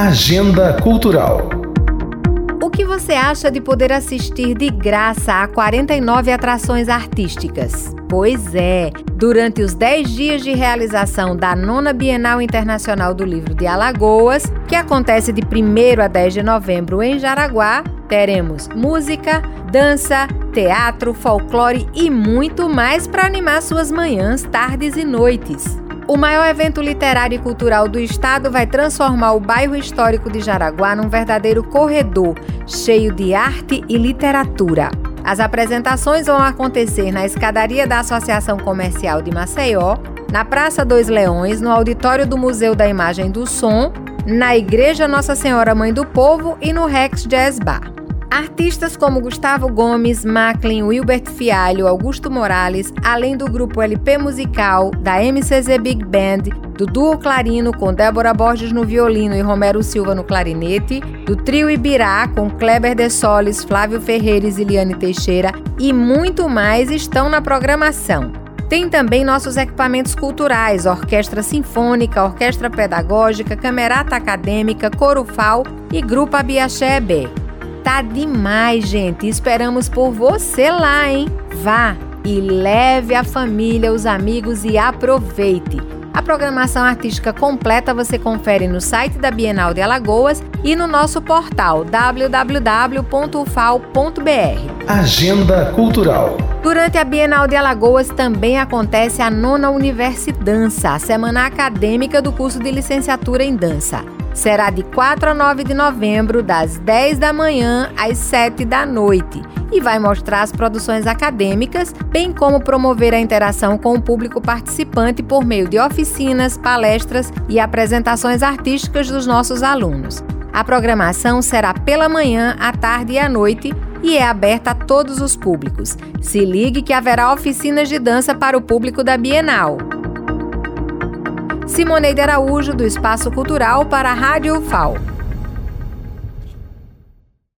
Agenda Cultural. O que você acha de poder assistir de graça a 49 atrações artísticas? Pois é, durante os 10 dias de realização da nona Bienal Internacional do Livro de Alagoas, que acontece de 1 a 10 de novembro em Jaraguá, teremos música, dança, teatro, folclore e muito mais para animar suas manhãs, tardes e noites. O maior evento literário e cultural do estado vai transformar o bairro histórico de Jaraguá num verdadeiro corredor, cheio de arte e literatura. As apresentações vão acontecer na escadaria da Associação Comercial de Maceió, na Praça Dois Leões, no auditório do Museu da Imagem do Som, na Igreja Nossa Senhora Mãe do Povo e no Rex Jazz Bar. Artistas como Gustavo Gomes, Macklin, Wilbert Fialho, Augusto Morales, além do grupo LP Musical, da MCZ Big Band, do Duo Clarino com Débora Borges no violino e Romero Silva no clarinete, do Trio Ibirá com Kleber De Solis, Flávio Ferreira e Ziliane Teixeira e muito mais estão na programação. Tem também nossos equipamentos culturais, orquestra sinfônica, orquestra pedagógica, camerata acadêmica, corufal e grupo Abiaxé B. Tá demais, gente. Esperamos por você lá, hein? Vá e leve a família, os amigos e aproveite. A programação artística completa você confere no site da Bienal de Alagoas e no nosso portal www.ufal.br. Agenda Cultural. Durante a Bienal de Alagoas também acontece a nona Universidança, a semana acadêmica do curso de licenciatura em dança será de 4 a 9 de novembro, das 10 da manhã às 7 da noite, e vai mostrar as produções acadêmicas, bem como promover a interação com o público participante por meio de oficinas, palestras e apresentações artísticas dos nossos alunos. A programação será pela manhã, à tarde e à noite e é aberta a todos os públicos. Se ligue que haverá oficinas de dança para o público da Bienal. Simoneide Araújo, do Espaço Cultural, para a Rádio UFAL.